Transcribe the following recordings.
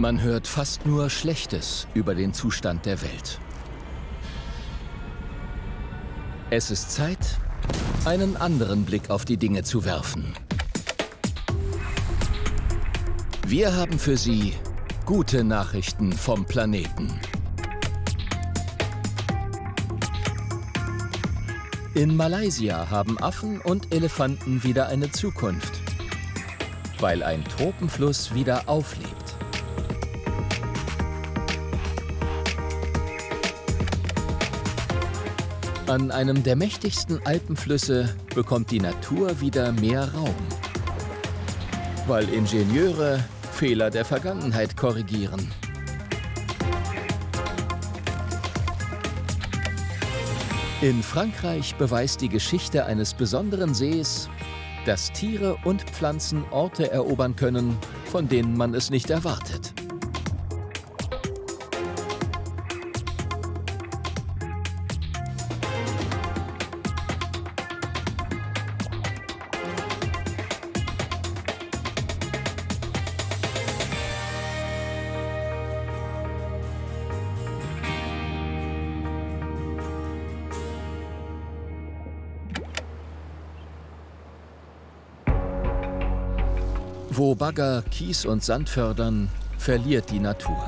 Man hört fast nur Schlechtes über den Zustand der Welt. Es ist Zeit, einen anderen Blick auf die Dinge zu werfen. Wir haben für Sie gute Nachrichten vom Planeten. In Malaysia haben Affen und Elefanten wieder eine Zukunft, weil ein Tropenfluss wieder auflebt. An einem der mächtigsten Alpenflüsse bekommt die Natur wieder mehr Raum. Weil Ingenieure Fehler der Vergangenheit korrigieren. In Frankreich beweist die Geschichte eines besonderen Sees, dass Tiere und Pflanzen Orte erobern können, von denen man es nicht erwartet. Wo Bagger Kies und Sand fördern, verliert die Natur.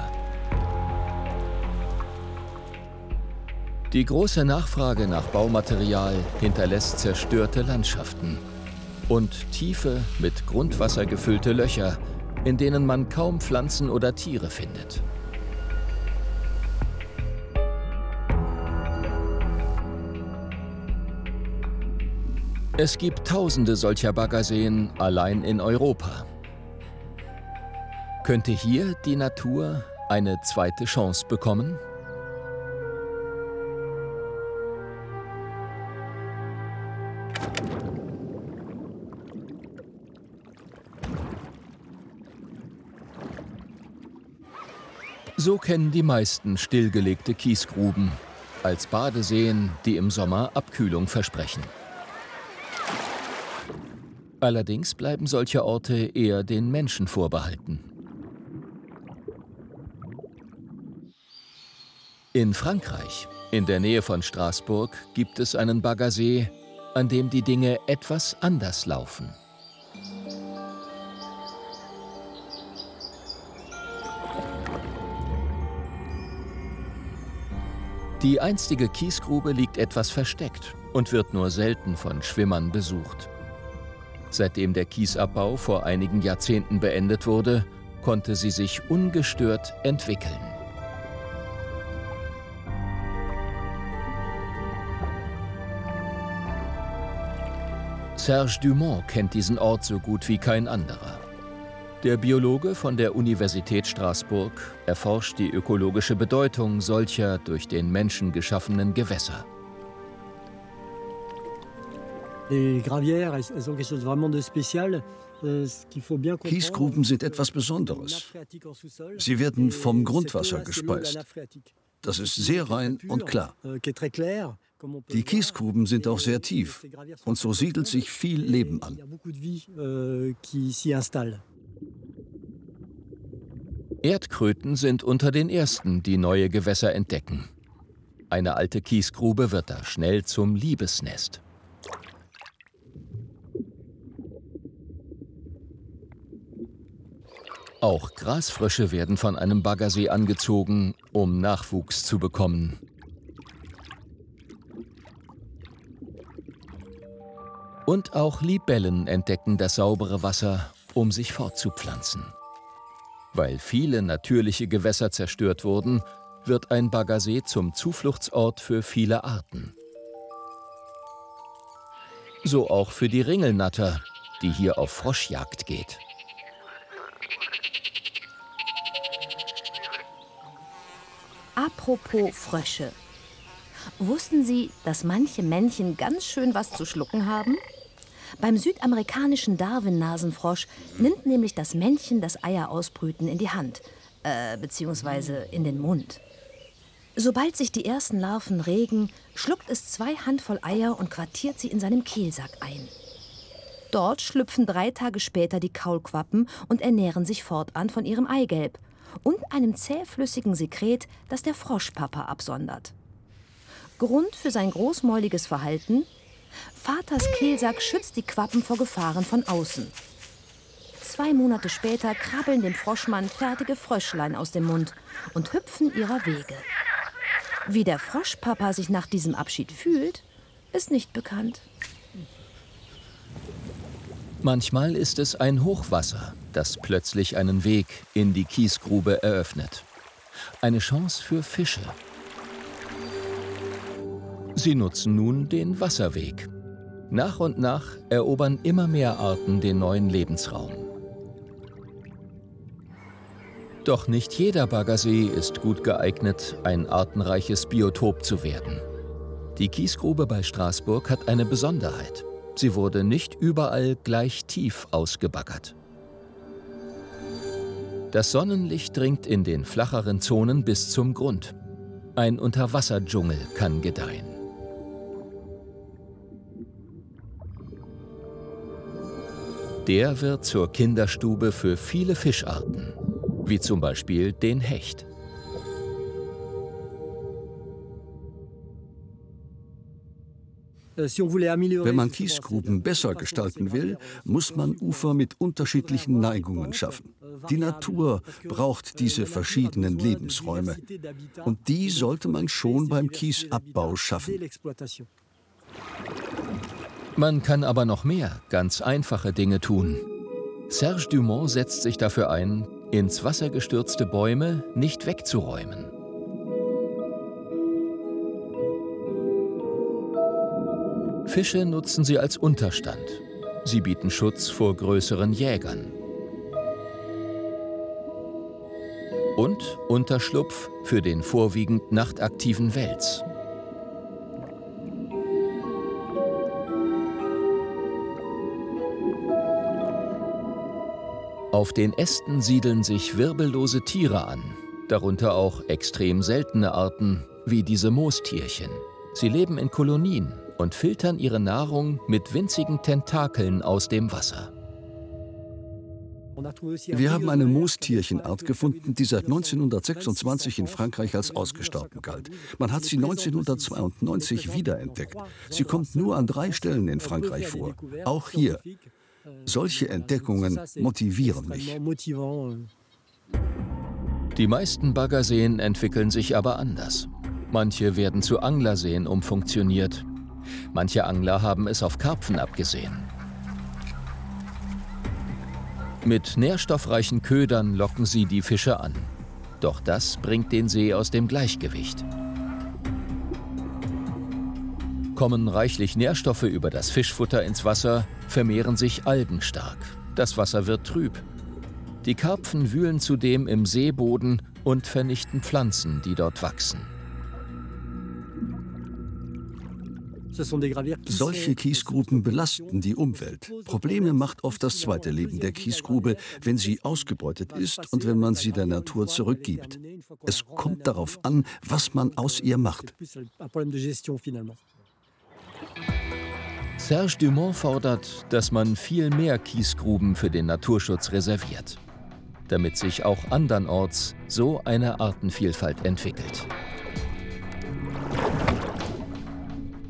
Die große Nachfrage nach Baumaterial hinterlässt zerstörte Landschaften und tiefe, mit Grundwasser gefüllte Löcher, in denen man kaum Pflanzen oder Tiere findet. Es gibt tausende solcher Baggerseen allein in Europa. Könnte hier die Natur eine zweite Chance bekommen? So kennen die meisten stillgelegte Kiesgruben als Badeseen, die im Sommer Abkühlung versprechen. Allerdings bleiben solche Orte eher den Menschen vorbehalten. In Frankreich, in der Nähe von Straßburg, gibt es einen Baggersee, an dem die Dinge etwas anders laufen. Die einstige Kiesgrube liegt etwas versteckt und wird nur selten von Schwimmern besucht. Seitdem der Kiesabbau vor einigen Jahrzehnten beendet wurde, konnte sie sich ungestört entwickeln. Serge Dumont kennt diesen Ort so gut wie kein anderer. Der Biologe von der Universität Straßburg erforscht die ökologische Bedeutung solcher durch den Menschen geschaffenen Gewässer. Euh, Kiesgruben sind etwas Besonderes. Sie werden vom Grundwasser gespeist. Das ist sehr rein und klar. Euh, Die Kiesgruben sind auch sehr tief und so siedelt sich viel Leben an. euh, Erdkröten sind unter den ersten, die neue Gewässer entdecken. Eine alte Kiesgrube wird da schnell zum Liebesnest. Auch Grasfrösche werden von einem Baggersee angezogen, um Nachwuchs zu bekommen. Und auch Libellen entdecken das saubere Wasser, um sich fortzupflanzen. Weil viele natürliche Gewässer zerstört wurden, wird ein Baggersee zum Zufluchtsort für viele Arten. So auch für die Ringelnatter, die hier auf Froschjagd geht. Apropos Frösche. Wussten Sie, dass manche Männchen ganz schön was zu schlucken haben? Beim südamerikanischen Darwin-Nasenfrosch nimmt nämlich das Männchen das Eierausbrüten in die Hand, äh, beziehungsweise in den Mund. Sobald sich die ersten Larven regen, schluckt es zwei Handvoll Eier und quartiert sie in seinem Kehlsack ein. Dort schlüpfen drei Tage später die Kaulquappen und ernähren sich fortan von ihrem Eigelb und einem zähflüssigen Sekret, das der Froschpapa absondert. Grund für sein großmäuliges Verhalten? Vaters Kehlsack schützt die Quappen vor Gefahren von außen. Zwei Monate später krabbeln dem Froschmann fertige Fröschlein aus dem Mund und hüpfen ihrer Wege. Wie der Froschpapa sich nach diesem Abschied fühlt, ist nicht bekannt. Manchmal ist es ein Hochwasser, das plötzlich einen Weg in die Kiesgrube eröffnet. Eine Chance für Fische. Sie nutzen nun den Wasserweg. Nach und nach erobern immer mehr Arten den neuen Lebensraum. Doch nicht jeder Baggersee ist gut geeignet, ein artenreiches Biotop zu werden. Die Kiesgrube bei Straßburg hat eine Besonderheit. Sie wurde nicht überall gleich tief ausgebaggert. Das Sonnenlicht dringt in den flacheren Zonen bis zum Grund. Ein Unterwasserdschungel kann gedeihen. Der wird zur Kinderstube für viele Fischarten, wie zum Beispiel den Hecht. Wenn man Kiesgruben besser gestalten will, muss man Ufer mit unterschiedlichen Neigungen schaffen. Die Natur braucht diese verschiedenen Lebensräume. Und die sollte man schon beim Kiesabbau schaffen. Man kann aber noch mehr ganz einfache Dinge tun. Serge Dumont setzt sich dafür ein, ins Wasser gestürzte Bäume nicht wegzuräumen. Fische nutzen sie als Unterstand. Sie bieten Schutz vor größeren Jägern. Und Unterschlupf für den vorwiegend nachtaktiven Wels. Auf den Ästen siedeln sich wirbellose Tiere an, darunter auch extrem seltene Arten wie diese Moostierchen. Sie leben in Kolonien und filtern ihre Nahrung mit winzigen Tentakeln aus dem Wasser. Wir haben eine Moostierchenart gefunden, die seit 1926 in Frankreich als ausgestorben galt. Man hat sie 1992 wiederentdeckt. Sie kommt nur an drei Stellen in Frankreich vor. Auch hier. Solche Entdeckungen motivieren mich. Die meisten Baggerseen entwickeln sich aber anders. Manche werden zu Anglerseen umfunktioniert. Manche Angler haben es auf Karpfen abgesehen. Mit nährstoffreichen Ködern locken sie die Fische an. Doch das bringt den See aus dem Gleichgewicht. Kommen reichlich Nährstoffe über das Fischfutter ins Wasser, vermehren sich Algen stark. Das Wasser wird trüb. Die Karpfen wühlen zudem im Seeboden und vernichten Pflanzen, die dort wachsen. Solche Kiesgruben belasten die Umwelt. Probleme macht oft das zweite Leben der Kiesgrube, wenn sie ausgebeutet ist und wenn man sie der Natur zurückgibt. Es kommt darauf an, was man aus ihr macht. Serge Dumont fordert, dass man viel mehr Kiesgruben für den Naturschutz reserviert, damit sich auch andernorts so eine Artenvielfalt entwickelt.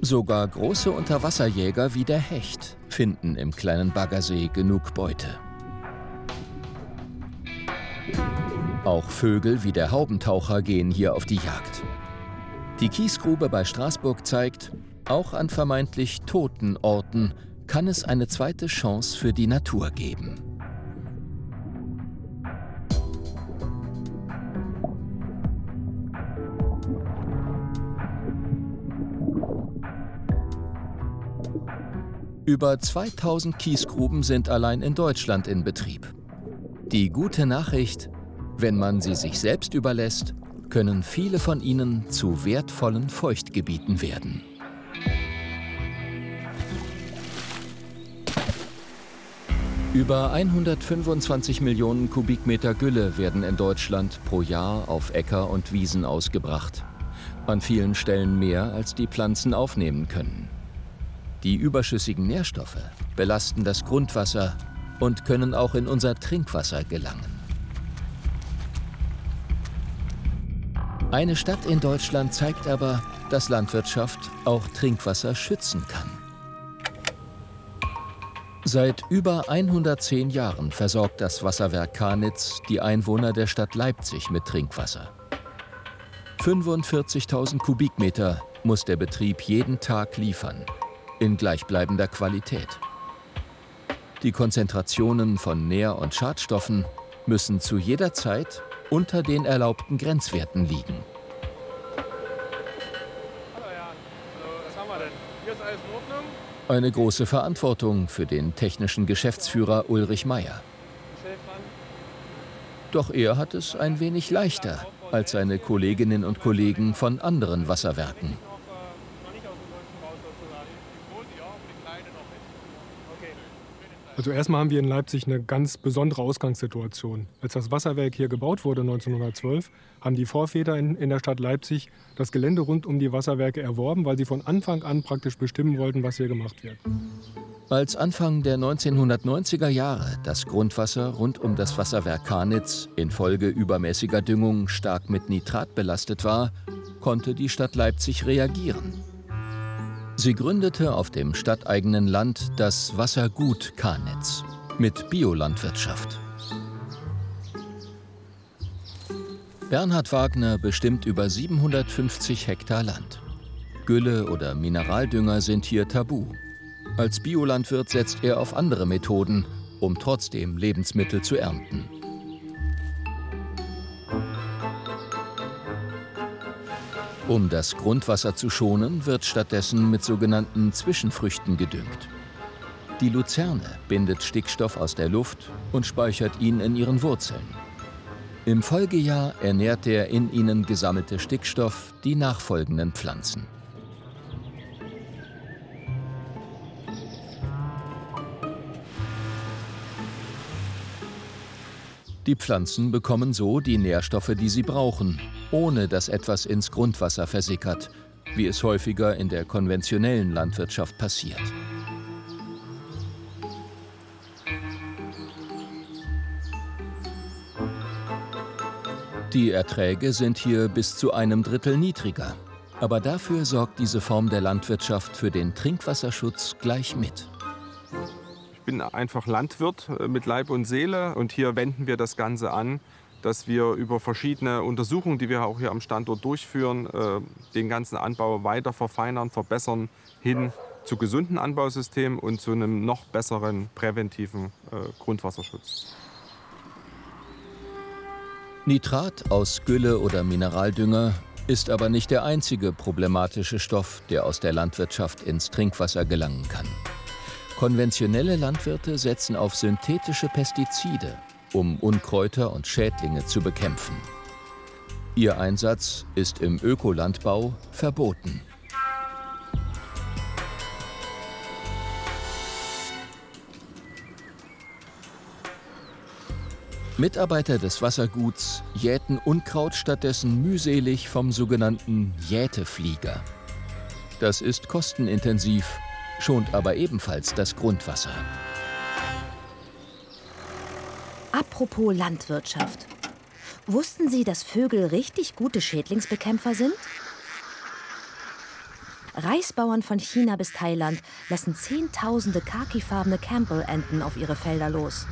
Sogar große Unterwasserjäger wie der Hecht finden im kleinen Baggersee genug Beute. Auch Vögel wie der Haubentaucher gehen hier auf die Jagd. Die Kiesgrube bei Straßburg zeigt, auch an vermeintlich toten Orten kann es eine zweite Chance für die Natur geben. Über 2000 Kiesgruben sind allein in Deutschland in Betrieb. Die gute Nachricht, wenn man sie sich selbst überlässt, können viele von ihnen zu wertvollen Feuchtgebieten werden. Über 125 Millionen Kubikmeter Gülle werden in Deutschland pro Jahr auf Äcker und Wiesen ausgebracht. An vielen Stellen mehr, als die Pflanzen aufnehmen können. Die überschüssigen Nährstoffe belasten das Grundwasser und können auch in unser Trinkwasser gelangen. Eine Stadt in Deutschland zeigt aber, dass Landwirtschaft auch Trinkwasser schützen kann. Seit über 110 Jahren versorgt das Wasserwerk Karnitz die Einwohner der Stadt Leipzig mit Trinkwasser. 45.000 Kubikmeter muss der Betrieb jeden Tag liefern, in gleichbleibender Qualität. Die Konzentrationen von Nähr- und Schadstoffen müssen zu jeder Zeit unter den erlaubten Grenzwerten liegen. Eine große Verantwortung für den technischen Geschäftsführer Ulrich Meyer. Doch er hat es ein wenig leichter als seine Kolleginnen und Kollegen von anderen Wasserwerken. Also erstmal haben wir in Leipzig eine ganz besondere Ausgangssituation. Als das Wasserwerk hier gebaut wurde 1912, haben die Vorväter in, in der Stadt Leipzig das Gelände rund um die Wasserwerke erworben, weil sie von Anfang an praktisch bestimmen wollten, was hier gemacht wird. Als Anfang der 1990er Jahre das Grundwasser rund um das Wasserwerk Karnitz infolge übermäßiger Düngung stark mit Nitrat belastet war, konnte die Stadt Leipzig reagieren. Sie gründete auf dem stadteigenen Land das Wassergut Karnitz mit Biolandwirtschaft. Bernhard Wagner bestimmt über 750 Hektar Land. Gülle oder Mineraldünger sind hier tabu. Als Biolandwirt setzt er auf andere Methoden, um trotzdem Lebensmittel zu ernten. Um das Grundwasser zu schonen, wird stattdessen mit sogenannten Zwischenfrüchten gedüngt. Die Luzerne bindet Stickstoff aus der Luft und speichert ihn in ihren Wurzeln. Im Folgejahr ernährt der in ihnen gesammelte Stickstoff die nachfolgenden Pflanzen. Die Pflanzen bekommen so die Nährstoffe, die sie brauchen, ohne dass etwas ins Grundwasser versickert, wie es häufiger in der konventionellen Landwirtschaft passiert. Die Erträge sind hier bis zu einem Drittel niedriger. Aber dafür sorgt diese Form der Landwirtschaft für den Trinkwasserschutz gleich mit bin einfach Landwirt äh, mit Leib und Seele und hier wenden wir das Ganze an, dass wir über verschiedene Untersuchungen, die wir auch hier am Standort durchführen, äh, den ganzen Anbau weiter verfeinern, verbessern hin zu gesunden Anbausystemen und zu einem noch besseren präventiven äh, Grundwasserschutz. Nitrat aus Gülle oder Mineraldünger ist aber nicht der einzige problematische Stoff, der aus der Landwirtschaft ins Trinkwasser gelangen kann. Konventionelle Landwirte setzen auf synthetische Pestizide, um Unkräuter und Schädlinge zu bekämpfen. Ihr Einsatz ist im Ökolandbau verboten. Mitarbeiter des Wasserguts jäten Unkraut stattdessen mühselig vom sogenannten Jäteflieger. Das ist kostenintensiv schont aber ebenfalls das Grundwasser. Apropos Landwirtschaft. Wussten Sie, dass Vögel richtig gute Schädlingsbekämpfer sind? Reisbauern von China bis Thailand lassen zehntausende khakifarbene Campbell-Enten auf ihre Felder los.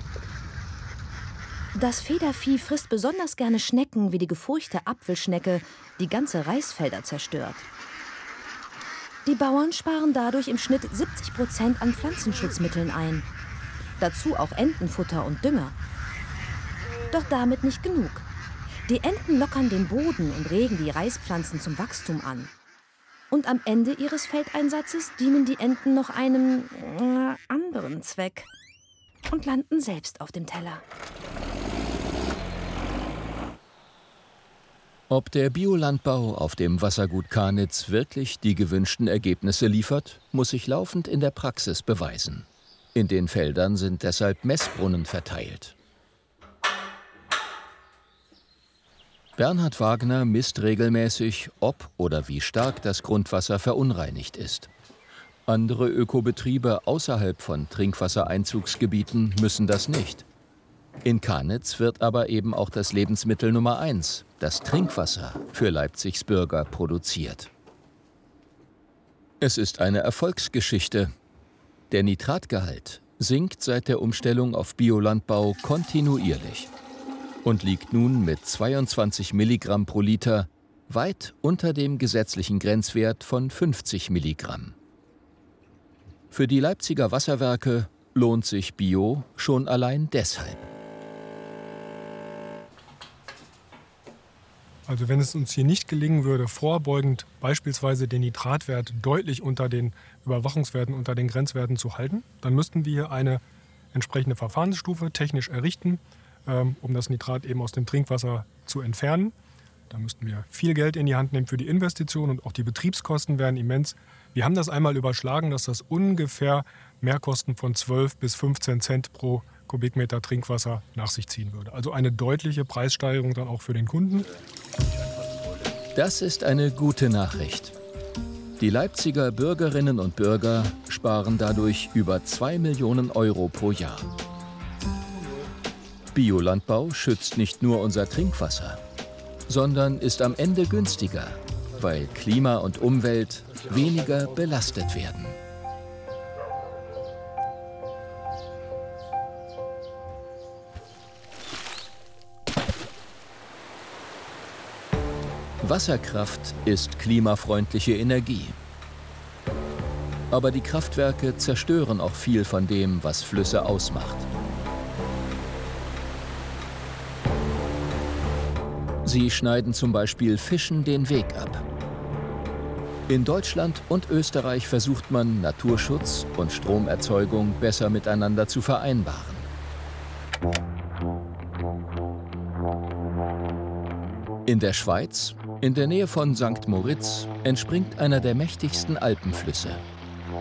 Das Federvieh frisst besonders gerne Schnecken wie die gefurchte Apfelschnecke, die ganze Reisfelder zerstört. Die Bauern sparen dadurch im Schnitt 70 Prozent an Pflanzenschutzmitteln ein. Dazu auch Entenfutter und Dünger. Doch damit nicht genug. Die Enten lockern den Boden und regen die Reispflanzen zum Wachstum an. Und am Ende ihres Feldeinsatzes dienen die Enten noch einem äh, anderen Zweck und landen selbst auf dem Teller. Ob der Biolandbau auf dem Wassergut Karnitz wirklich die gewünschten Ergebnisse liefert, muss sich laufend in der Praxis beweisen. In den Feldern sind deshalb Messbrunnen verteilt. Bernhard Wagner misst regelmäßig, ob oder wie stark das Grundwasser verunreinigt ist. Andere Ökobetriebe außerhalb von Trinkwassereinzugsgebieten müssen das nicht. In Kanitz wird aber eben auch das Lebensmittel Nummer eins, das Trinkwasser, für Leipzigs Bürger produziert. Es ist eine Erfolgsgeschichte. Der Nitratgehalt sinkt seit der Umstellung auf Biolandbau kontinuierlich und liegt nun mit 22 Milligramm pro Liter weit unter dem gesetzlichen Grenzwert von 50 Milligramm. Für die Leipziger Wasserwerke lohnt sich Bio schon allein deshalb. Also wenn es uns hier nicht gelingen würde, vorbeugend beispielsweise den Nitratwert deutlich unter den Überwachungswerten, unter den Grenzwerten zu halten, dann müssten wir eine entsprechende Verfahrensstufe technisch errichten, um das Nitrat eben aus dem Trinkwasser zu entfernen. Da müssten wir viel Geld in die Hand nehmen für die Investition und auch die Betriebskosten wären immens. Wir haben das einmal überschlagen, dass das ungefähr Mehrkosten von 12 bis 15 Cent pro Kubikmeter Trinkwasser nach sich ziehen würde. Also eine deutliche Preissteigerung dann auch für den Kunden. Das ist eine gute Nachricht. Die Leipziger Bürgerinnen und Bürger sparen dadurch über 2 Millionen Euro pro Jahr. Biolandbau schützt nicht nur unser Trinkwasser, sondern ist am Ende günstiger, weil Klima und Umwelt weniger belastet werden. Wasserkraft ist klimafreundliche Energie. Aber die Kraftwerke zerstören auch viel von dem, was Flüsse ausmacht. Sie schneiden zum Beispiel Fischen den Weg ab. In Deutschland und Österreich versucht man, Naturschutz und Stromerzeugung besser miteinander zu vereinbaren. In der Schweiz, in der Nähe von St. Moritz, entspringt einer der mächtigsten Alpenflüsse,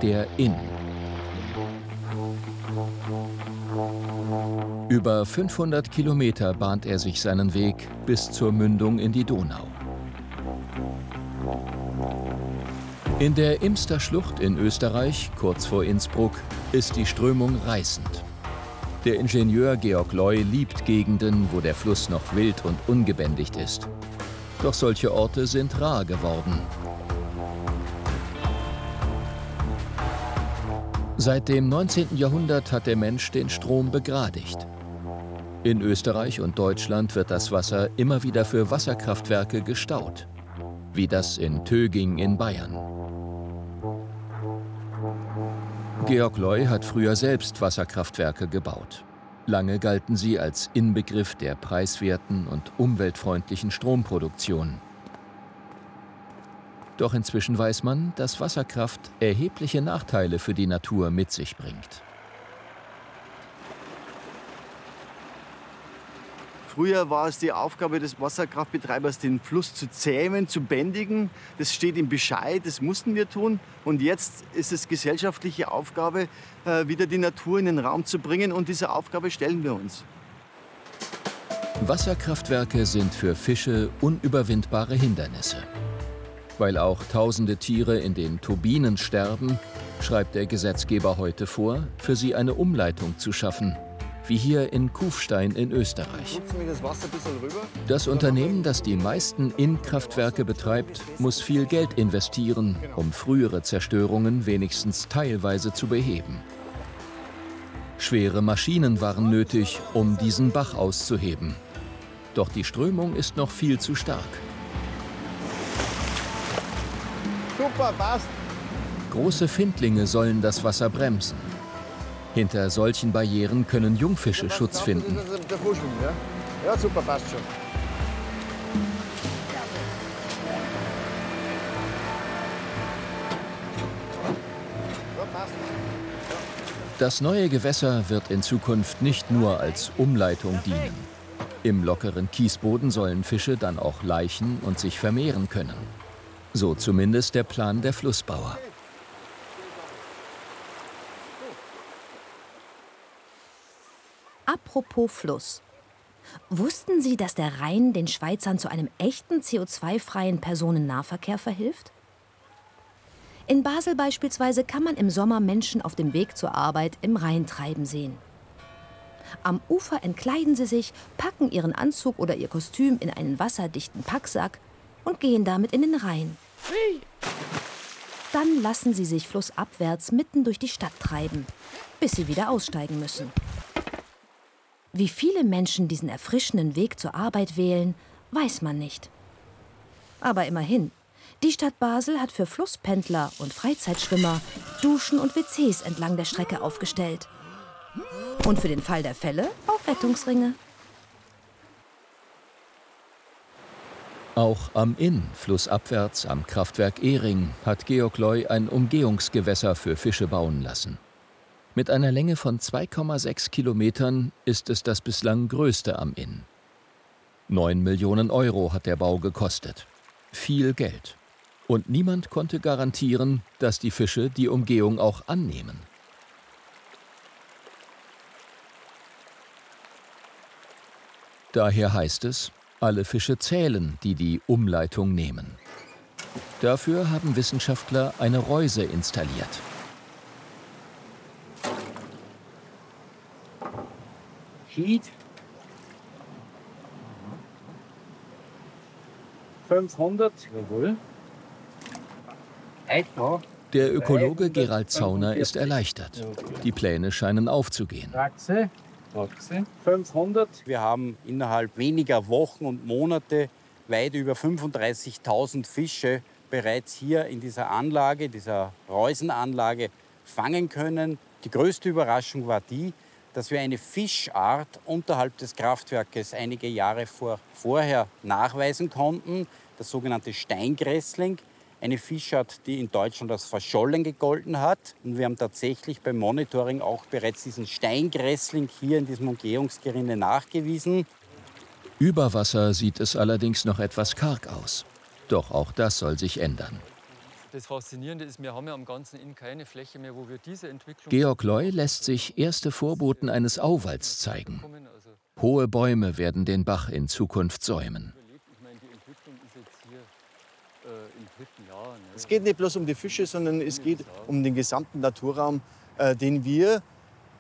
der Inn. Über 500 Kilometer bahnt er sich seinen Weg bis zur Mündung in die Donau. In der Imster Schlucht in Österreich, kurz vor Innsbruck, ist die Strömung reißend. Der Ingenieur Georg Loy liebt Gegenden, wo der Fluss noch wild und ungebändigt ist. Doch solche Orte sind rar geworden. Seit dem 19. Jahrhundert hat der Mensch den Strom begradigt. In Österreich und Deutschland wird das Wasser immer wieder für Wasserkraftwerke gestaut, wie das in Töging in Bayern. Georg Loy hat früher selbst Wasserkraftwerke gebaut. Lange galten sie als Inbegriff der preiswerten und umweltfreundlichen Stromproduktion. Doch inzwischen weiß man, dass Wasserkraft erhebliche Nachteile für die Natur mit sich bringt. Früher war es die Aufgabe des Wasserkraftbetreibers, den Fluss zu zähmen, zu bändigen. Das steht im Bescheid, das mussten wir tun. Und jetzt ist es gesellschaftliche Aufgabe, äh, wieder die Natur in den Raum zu bringen. Und diese Aufgabe stellen wir uns. Wasserkraftwerke sind für Fische unüberwindbare Hindernisse. Weil auch tausende Tiere in den Turbinen sterben, schreibt der Gesetzgeber heute vor, für sie eine Umleitung zu schaffen wie hier in Kufstein in Österreich. Das Unternehmen, das die meisten Innkraftwerke betreibt, muss viel Geld investieren, um frühere Zerstörungen wenigstens teilweise zu beheben. Schwere Maschinen waren nötig, um diesen Bach auszuheben. Doch die Strömung ist noch viel zu stark. Super, passt. Große Findlinge sollen das Wasser bremsen. Hinter solchen Barrieren können Jungfische Schutz finden. Ja, super, passt schon. Das neue Gewässer wird in Zukunft nicht nur als Umleitung dienen. Im lockeren Kiesboden sollen Fische dann auch laichen und sich vermehren können. So zumindest der Plan der Flussbauer. Apropos Fluss. Wussten Sie, dass der Rhein den Schweizern zu einem echten CO2-freien Personennahverkehr verhilft? In Basel beispielsweise kann man im Sommer Menschen auf dem Weg zur Arbeit im Rhein treiben sehen. Am Ufer entkleiden sie sich, packen ihren Anzug oder ihr Kostüm in einen wasserdichten Packsack und gehen damit in den Rhein. Dann lassen sie sich flussabwärts mitten durch die Stadt treiben, bis sie wieder aussteigen müssen. Wie viele Menschen diesen erfrischenden Weg zur Arbeit wählen, weiß man nicht. Aber immerhin, die Stadt Basel hat für Flusspendler und Freizeitschwimmer Duschen und WCs entlang der Strecke aufgestellt. Und für den Fall der Fälle auch Rettungsringe. Auch am Inn, flussabwärts am Kraftwerk Ehring, hat Georg Loy ein Umgehungsgewässer für Fische bauen lassen. Mit einer Länge von 2,6 Kilometern ist es das bislang größte am Inn. 9 Millionen Euro hat der Bau gekostet. Viel Geld. Und niemand konnte garantieren, dass die Fische die Umgehung auch annehmen. Daher heißt es, alle Fische zählen, die die Umleitung nehmen. Dafür haben Wissenschaftler eine Reuse installiert. Heat. 500. Jawohl. Etwa. Der Ökologe Gerald Zauner ist erleichtert. Die Pläne scheinen aufzugehen. Praxe. 500. Wir haben innerhalb weniger Wochen und Monate weit über 35.000 Fische bereits hier in dieser Anlage, dieser Reusenanlage, fangen können. Die größte Überraschung war die, dass wir eine Fischart unterhalb des Kraftwerkes einige Jahre vor, vorher nachweisen konnten, das sogenannte Steingrässling eine Fischart, die in Deutschland als verschollen gegolten hat. Und wir haben tatsächlich beim Monitoring auch bereits diesen Steingrässling hier in diesem Umgehungsgerinne nachgewiesen. Über Wasser sieht es allerdings noch etwas karg aus. Doch auch das soll sich ändern. Das Faszinierende ist, wir haben ja am ganzen Inn keine Fläche mehr, wo wir diese Entwicklung. Georg Loy lässt sich erste Vorboten eines Auwalds zeigen. Hohe Bäume werden den Bach in Zukunft säumen. Es geht nicht bloß um die Fische, sondern es geht um den gesamten Naturraum, äh, den wir,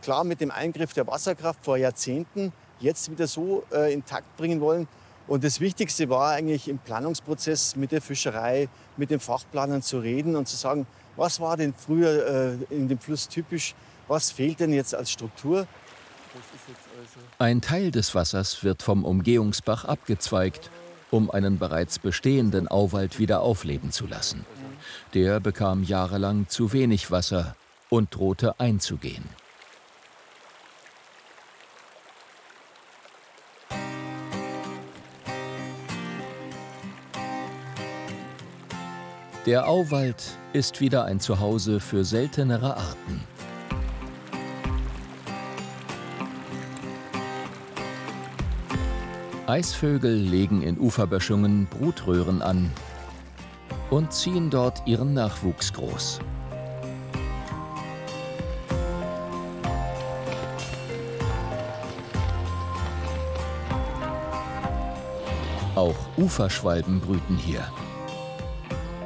klar mit dem Eingriff der Wasserkraft vor Jahrzehnten, jetzt wieder so äh, intakt bringen wollen. Und das Wichtigste war eigentlich im Planungsprozess mit der Fischerei, mit den Fachplanern zu reden und zu sagen, was war denn früher äh, in dem Fluss typisch, was fehlt denn jetzt als Struktur. Ein Teil des Wassers wird vom Umgehungsbach abgezweigt, um einen bereits bestehenden Auwald wieder aufleben zu lassen. Der bekam jahrelang zu wenig Wasser und drohte einzugehen. Der Auwald ist wieder ein Zuhause für seltenere Arten. Eisvögel legen in Uferböschungen Brutröhren an und ziehen dort ihren Nachwuchs groß. Auch Uferschwalben brüten hier.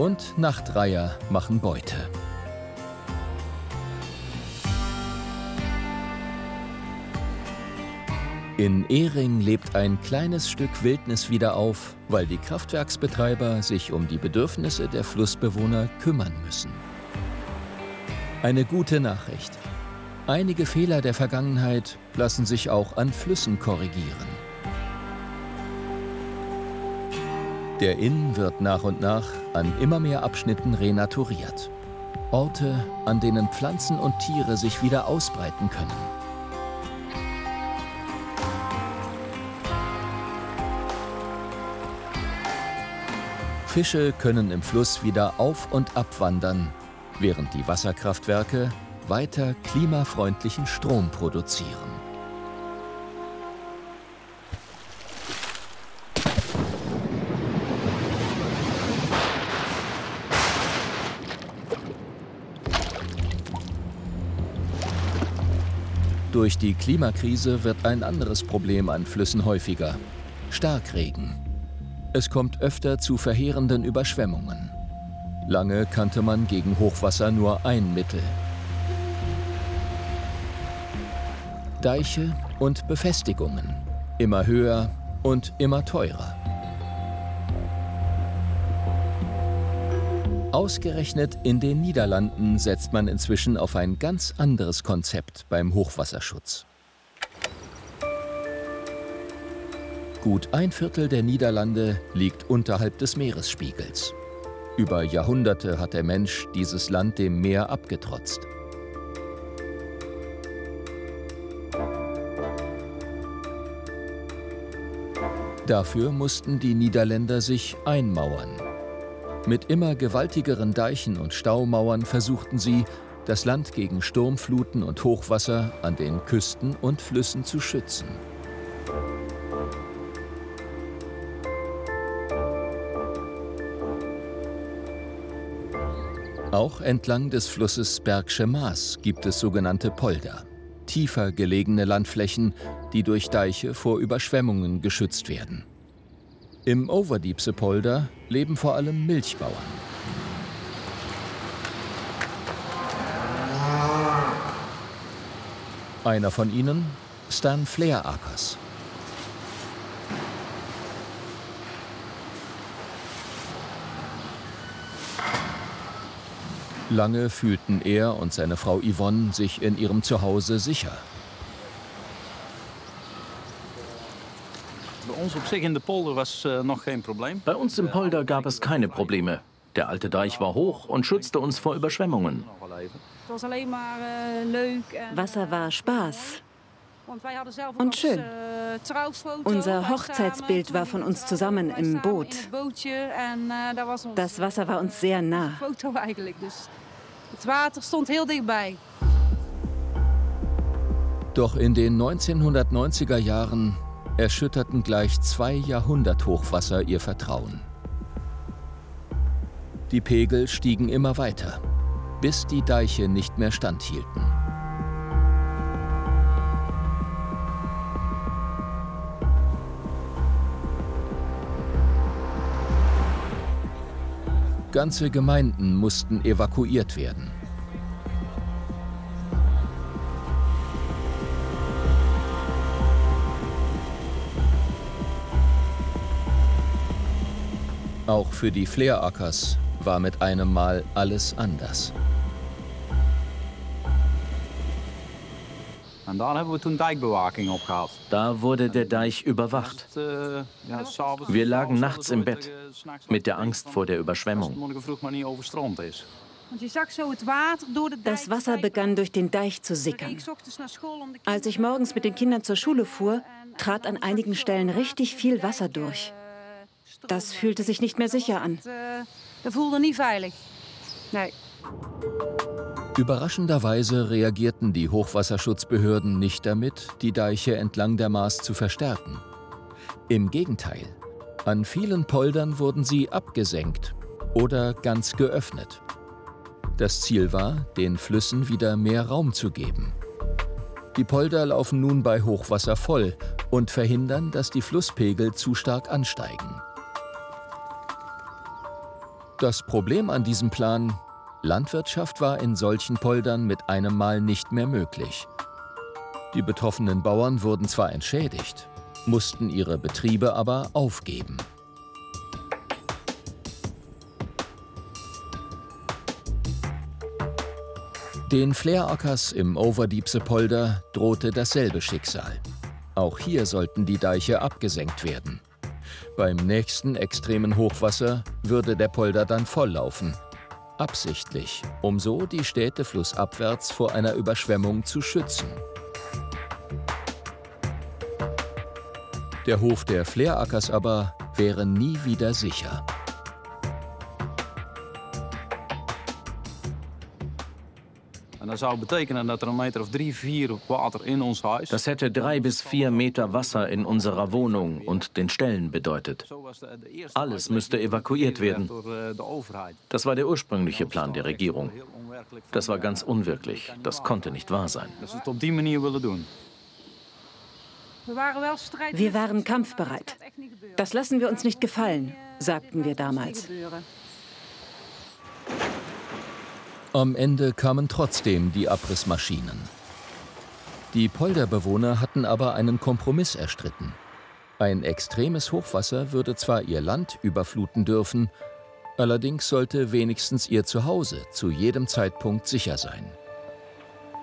Und Nachtreiher machen Beute. In Ehring lebt ein kleines Stück Wildnis wieder auf, weil die Kraftwerksbetreiber sich um die Bedürfnisse der Flussbewohner kümmern müssen. Eine gute Nachricht. Einige Fehler der Vergangenheit lassen sich auch an Flüssen korrigieren. Der Inn wird nach und nach an immer mehr Abschnitten renaturiert. Orte, an denen Pflanzen und Tiere sich wieder ausbreiten können. Fische können im Fluss wieder auf- und abwandern, während die Wasserkraftwerke weiter klimafreundlichen Strom produzieren. Durch die Klimakrise wird ein anderes Problem an Flüssen häufiger. Starkregen. Es kommt öfter zu verheerenden Überschwemmungen. Lange kannte man gegen Hochwasser nur ein Mittel. Deiche und Befestigungen. Immer höher und immer teurer. Ausgerechnet in den Niederlanden setzt man inzwischen auf ein ganz anderes Konzept beim Hochwasserschutz. Gut ein Viertel der Niederlande liegt unterhalb des Meeresspiegels. Über Jahrhunderte hat der Mensch dieses Land dem Meer abgetrotzt. Dafür mussten die Niederländer sich einmauern. Mit immer gewaltigeren Deichen und Staumauern versuchten sie, das Land gegen Sturmfluten und Hochwasser an den Küsten und Flüssen zu schützen. Auch entlang des Flusses Bergsche Maas gibt es sogenannte Polder, tiefer gelegene Landflächen, die durch Deiche vor Überschwemmungen geschützt werden. Im Overdiepse Polder leben vor allem Milchbauern. Einer von ihnen, Stan Fleerakers. Lange fühlten er und seine Frau Yvonne sich in ihrem Zuhause sicher. Bei uns im Polder gab es keine Probleme. Der alte Deich war hoch und schützte uns vor Überschwemmungen. Wasser war Spaß. Und schön. Unser Hochzeitsbild war von uns zusammen im Boot. Das Wasser war uns sehr nah. Het water stond heel dichtbij. Doch in den 1990er Jahren erschütterten gleich zwei Jahrhunderthochwasser ihr Vertrauen. Die Pegel stiegen immer weiter, bis die Deiche nicht mehr standhielten. Ganze Gemeinden mussten evakuiert werden. Auch für die Fleerackers war mit einem Mal alles anders. Da wurde der Deich überwacht. Wir lagen nachts im Bett mit der Angst vor der Überschwemmung. Das Wasser begann durch den Deich zu sickern. Als ich morgens mit den Kindern zur Schule fuhr, trat an einigen Stellen richtig viel Wasser durch. Das fühlte sich nicht mehr sicher an. Dat voelde niet veilig. Nee. Überraschenderweise reagierten die Hochwasserschutzbehörden nicht damit, die Deiche entlang der Maas zu verstärken. Im Gegenteil, an vielen Poldern wurden sie abgesenkt oder ganz geöffnet. Das Ziel war, den Flüssen wieder mehr Raum zu geben. Die Polder laufen nun bei Hochwasser voll und verhindern, dass die Flusspegel zu stark ansteigen. Das Problem an diesem Plan, Landwirtschaft war in solchen Poldern mit einem Mal nicht mehr möglich. Die betroffenen Bauern wurden zwar entschädigt, mussten ihre Betriebe aber aufgeben. Den Fleerackers im Overdiepse Polder drohte dasselbe Schicksal. Auch hier sollten die Deiche abgesenkt werden. Beim nächsten extremen Hochwasser würde der Polder dann volllaufen. Absichtlich, um so die Städte flussabwärts vor einer Überschwemmung zu schützen. Der Hof der Fleerackers aber wäre nie wieder sicher. Dat zou betekenen dat er een meter of drie, vier water in ons huis. Das hätte drei bis vier Meter Wasser in unserer Wohnung und den Ställen bedeutet. Alles müsste evakuiert werden. Das war der ursprüngliche Plan der Regierung. Das war ganz unwirklich. Das konnte nicht wahr sein. Dat ze het op die manier willen doen. Wir waren kampfbereit. Das lassen wir uns nicht gefallen, sagten wir damals. Am Ende kamen trotzdem die Abrissmaschinen. Die Polderbewohner hatten aber einen Kompromiss erstritten. Ein extremes Hochwasser würde zwar ihr Land überfluten dürfen, allerdings sollte wenigstens ihr Zuhause zu jedem Zeitpunkt sicher sein.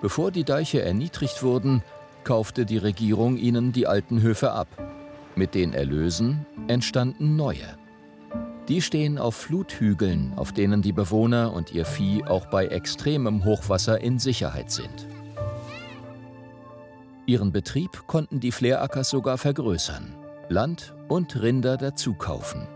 Bevor die Deiche erniedrigt wurden, kaufte die Regierung ihnen die alten Höfe ab. Mit den Erlösen entstanden neue. Die stehen auf Fluthügeln, auf denen die Bewohner und ihr Vieh auch bei extremem Hochwasser in Sicherheit sind. Ihren Betrieb konnten die Fleerackers sogar vergrößern, Land und Rinder dazu kaufen.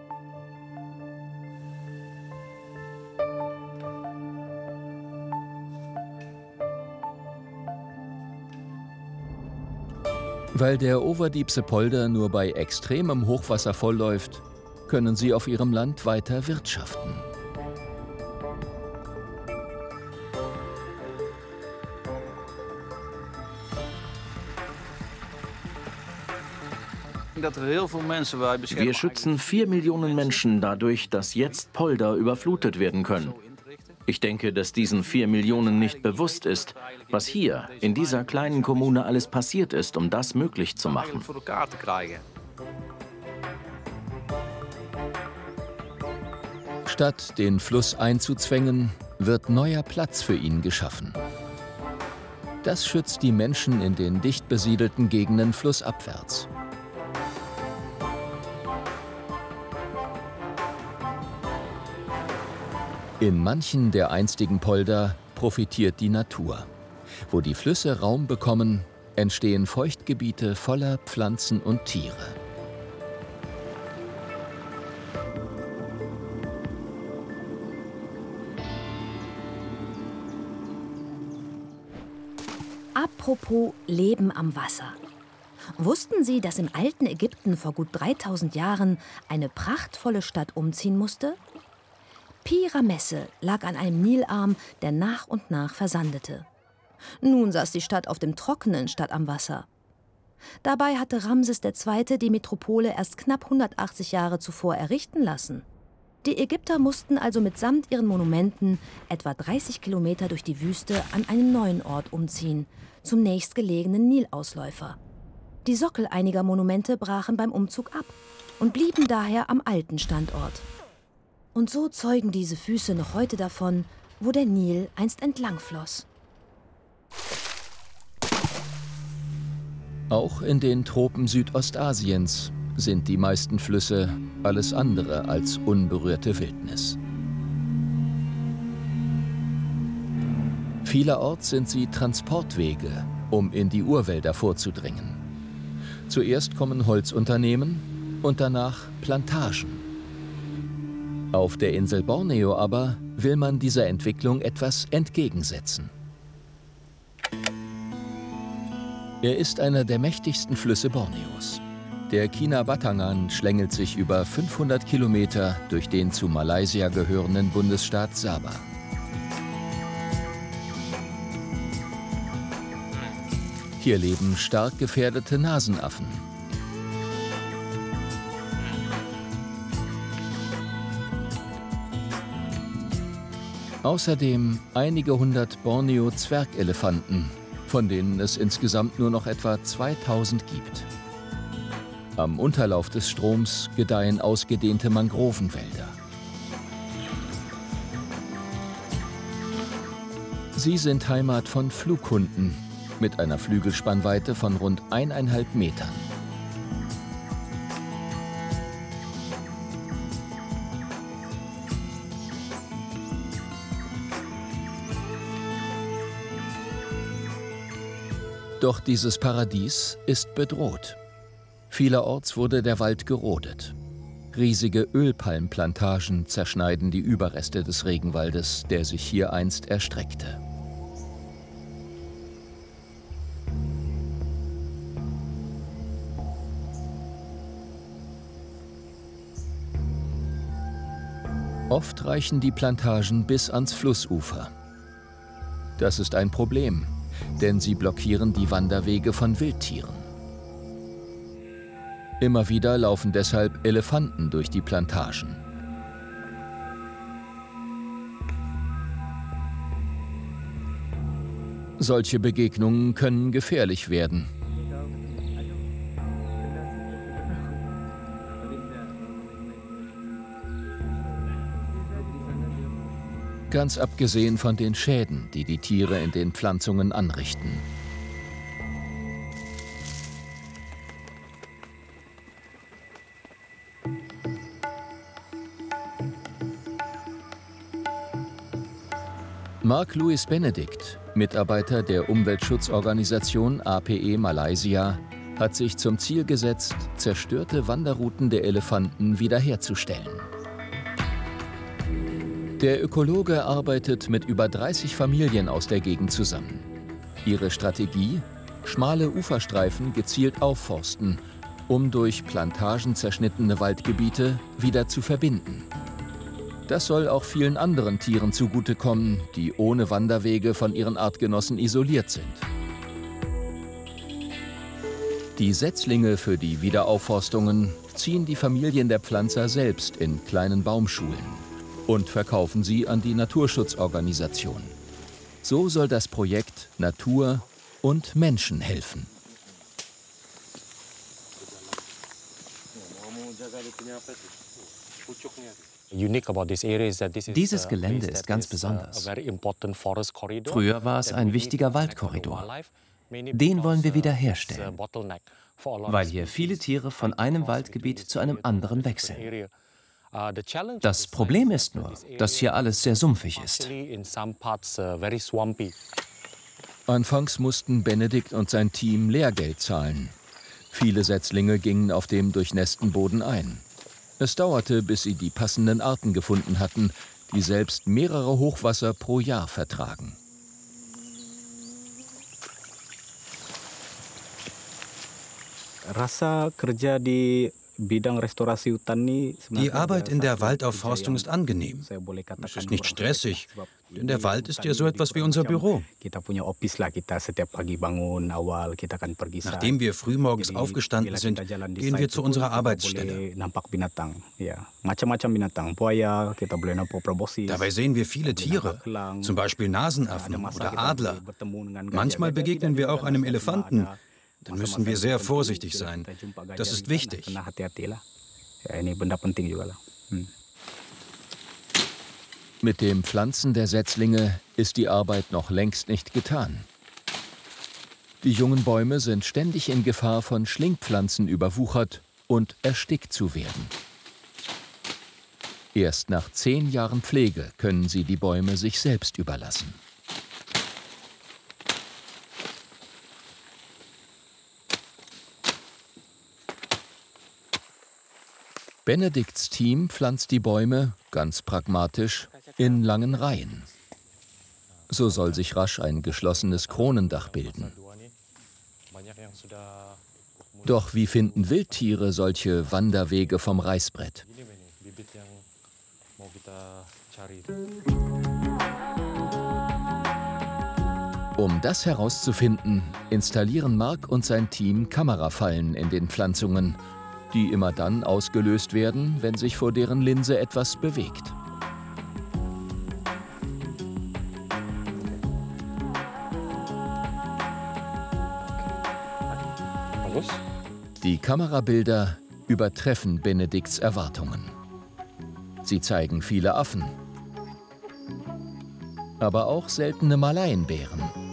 Weil der Overdiepse Polder nur bei extremem Hochwasser vollläuft, können sie auf ihrem Land weiter wirtschaften. Wir schützen vier Millionen Menschen dadurch, dass jetzt Polder überflutet werden können. Ich denke, dass diesen vier Millionen nicht bewusst ist, was hier in dieser kleinen Kommune alles passiert ist, um das möglich zu machen. Statt den Fluss einzuzwängen, wird neuer Platz für ihn geschaffen. Das schützt die Menschen in den dicht besiedelten Gegenden flussabwärts. In manchen der einstigen Polder profitiert die Natur. Wo die Flüsse Raum bekommen, entstehen Feuchtgebiete voller Pflanzen und Tiere. Apropos Leben am Wasser. Wussten Sie, dass im alten Ägypten vor gut 3000 Jahren eine prachtvolle Stadt umziehen musste? Piramesse lag an einem Nilarm, der nach und nach versandete. Nun saß die Stadt auf dem Trockenen statt am Wasser. Dabei hatte Ramses II. die Metropole erst knapp 180 Jahre zuvor errichten lassen. Die Ägypter mussten also mitsamt ihren Monumenten etwa 30 Kilometer durch die Wüste an einen neuen Ort umziehen, zum nächstgelegenen Nilausläufer. Die Sockel einiger Monumente brachen beim Umzug ab und blieben daher am alten Standort. Und so zeugen diese Füße noch heute davon, wo der Nil einst entlang floss. Auch in den Tropen Südostasiens sind die meisten Flüsse alles andere als unberührte Wildnis. Vielerorts sind sie Transportwege, um in die Urwälder vorzudringen. Zuerst kommen Holzunternehmen und danach Plantagen. Auf der Insel Borneo aber will man dieser Entwicklung etwas entgegensetzen. Er ist einer der mächtigsten Flüsse Borneos. Der Kinabatangan schlängelt sich über 500 Kilometer durch den zu Malaysia gehörenden Bundesstaat Sabah. Hier leben stark gefährdete Nasenaffen, Außerdem einige hundert Borneo-Zwergelefanten, von denen es insgesamt nur noch etwa 2000 gibt. Am Unterlauf des Stroms gedeihen ausgedehnte Mangrovenwälder. Sie sind Heimat von Flughunden mit einer Flügelspannweite von rund eineinhalb Metern. Doch dieses Paradies ist bedroht. Vielerorts wurde der Wald gerodet. Riesige Ölpalmplantagen zerschneiden die Überreste des Regenwaldes, der sich hier einst erstreckte. Oft reichen die Plantagen bis ans Flussufer. Das ist ein Problem, denn sie blockieren die Wanderwege von Wildtieren. Immer wieder laufen deshalb Elefanten durch die Plantagen. Solche Begegnungen können gefährlich werden. Ganz abgesehen von den Schäden, die die Tiere in den Pflanzungen anrichten. Mark Louis Benedict, Mitarbeiter der Umweltschutzorganisation APE Malaysia, hat sich zum Ziel gesetzt, zerstörte Wanderrouten der Elefanten wiederherzustellen. Der Ökologe arbeitet mit über 30 Familien aus der Gegend zusammen. Ihre Strategie? Schmale Uferstreifen gezielt aufforsten, um durch Plantagen zerschnittene Waldgebiete wieder zu verbinden. Das soll auch vielen anderen Tieren zugutekommen, die ohne Wanderwege von ihren Artgenossen isoliert sind. Die Setzlinge für die Wiederaufforstungen ziehen die Familien der Pflanzer selbst in kleinen Baumschulen und verkaufen sie an die Naturschutzorganisation. So soll das Projekt Natur und Menschen helfen. Dieses Gelände ist ganz besonders. Früher war es ein wichtiger Waldkorridor. Den wollen wir wiederherstellen, weil hier viele Tiere von einem Waldgebiet zu einem anderen wechseln. Das Problem ist nur, dass hier alles sehr sumpfig ist. Anfangs mussten Benedikt und sein Team Lehrgeld zahlen. Viele Setzlinge gingen auf dem durchnässten Boden ein. Es dauerte, bis sie die passenden Arten gefunden hatten, die selbst mehrere Hochwasser pro Jahr vertragen. Rasa kerja di die Arbeit in der Waldaufforstung ist angenehm. Es ist nicht stressig, denn der Wald ist ja so etwas wie unser Büro. Nachdem wir frühmorgens aufgestanden sind, gehen wir zu unserer Arbeitsstelle. Dabei sehen wir viele Tiere, zum Beispiel Nasenaffen oder Adler. Manchmal begegnen wir auch einem Elefanten, dann müssen wir sehr vorsichtig sein. Das ist wichtig. Mit dem Pflanzen der Setzlinge ist die Arbeit noch längst nicht getan. Die jungen Bäume sind ständig in Gefahr, von Schlingpflanzen überwuchert und erstickt zu werden. Erst nach zehn Jahren Pflege können sie die Bäume sich selbst überlassen. Benedikts Team pflanzt die Bäume, ganz pragmatisch, in langen Reihen. So soll sich rasch ein geschlossenes Kronendach bilden. Doch wie finden Wildtiere solche Wanderwege vom Reißbrett? Um das herauszufinden, installieren Mark und sein Team Kamerafallen in den Pflanzungen – die immer dann ausgelöst werden, wenn sich vor deren Linse etwas bewegt. Die Kamerabilder übertreffen Benedikts Erwartungen. Sie zeigen viele Affen, aber auch seltene Malaienbären.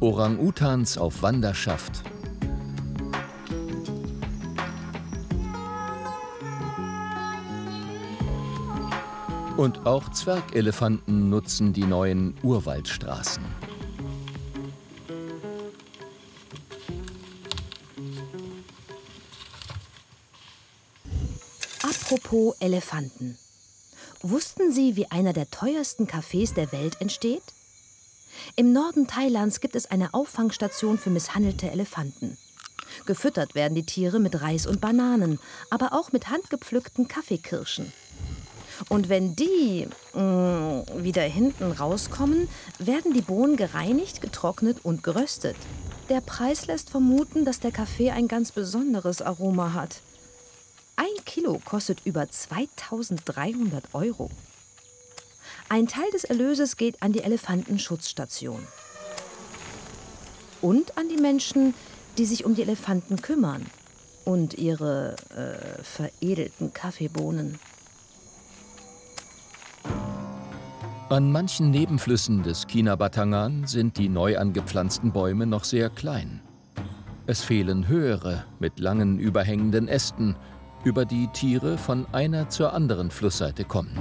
Orang-Utans auf Wanderschaft. Und auch Zwergelefanten nutzen die neuen Urwaldstraßen. Apropos Elefanten. Wussten Sie, wie einer der teuersten Cafés der Welt entsteht? Im Norden Thailands gibt es eine Auffangstation für misshandelte Elefanten. Gefüttert werden die Tiere mit Reis und Bananen, aber auch mit handgepflückten Kaffeekirschen. Und wenn die mh, mm, wieder hinten rauskommen, werden die Bohnen gereinigt, getrocknet und geröstet. Der Preis lässt vermuten, dass der Kaffee ein ganz besonderes Aroma hat. Ein Kilo kostet über 2300 Euro. Ein Teil des Erlöses geht an die Elefantenschutzstation. Und an die Menschen, die sich um die Elefanten kümmern und ihre äh, veredelten Kaffeebohnen. An manchen Nebenflüssen des Kinabatangan sind die neu angepflanzten Bäume noch sehr klein. Es fehlen höhere mit langen überhängenden Ästen, über die Tiere von einer zur anderen Flussseite kommen.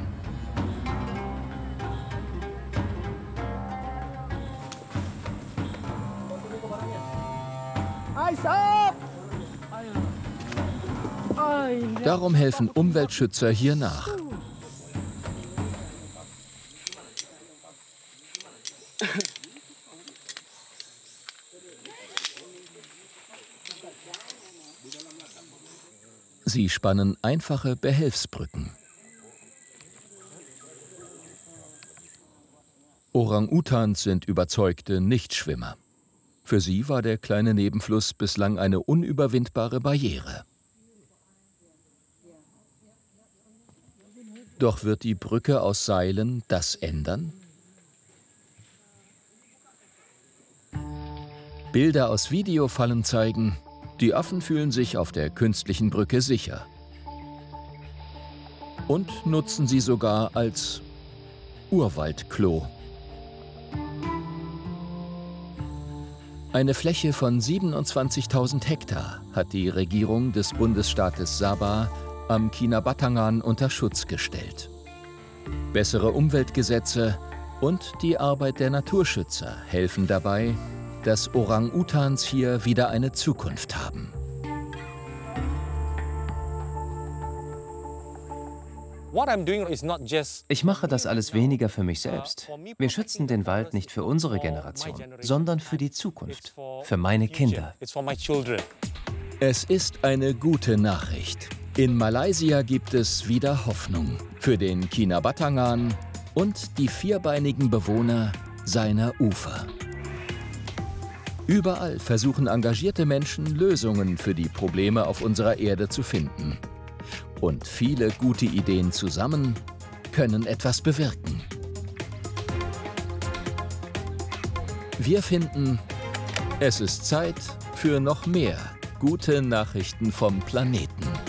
Darum helfen Umweltschützer hier nach. Sie spannen einfache Behelfsbrücken. Orang-Utans sind überzeugte Nichtschwimmer. Für sie war der kleine Nebenfluss bislang eine unüberwindbare Barriere. Doch wird die Brücke aus Seilen das ändern? Bilder aus Videofallen zeigen, die Affen fühlen sich auf der künstlichen Brücke sicher. Und nutzen sie sogar als Urwaldklo. Eine Fläche von 27.000 Hektar hat die Regierung des Bundesstaates Sabah am Kinabatangan unter Schutz gestellt. Bessere Umweltgesetze und die Arbeit der Naturschützer helfen dabei, dass Orang-Utans hier wieder eine Zukunft haben. Ich mache das alles weniger für mich selbst. Wir schützen den Wald nicht für unsere Generation, sondern für die Zukunft, für meine Kinder. Es ist eine gute Nachricht. In Malaysia gibt es wieder Hoffnung für den Kinabatangan und die vierbeinigen Bewohner seiner Ufer. Überall versuchen engagierte Menschen Lösungen für die Probleme auf unserer Erde zu finden. Und viele gute Ideen zusammen können etwas bewirken. Wir finden, es ist Zeit für noch mehr gute Nachrichten vom Planeten.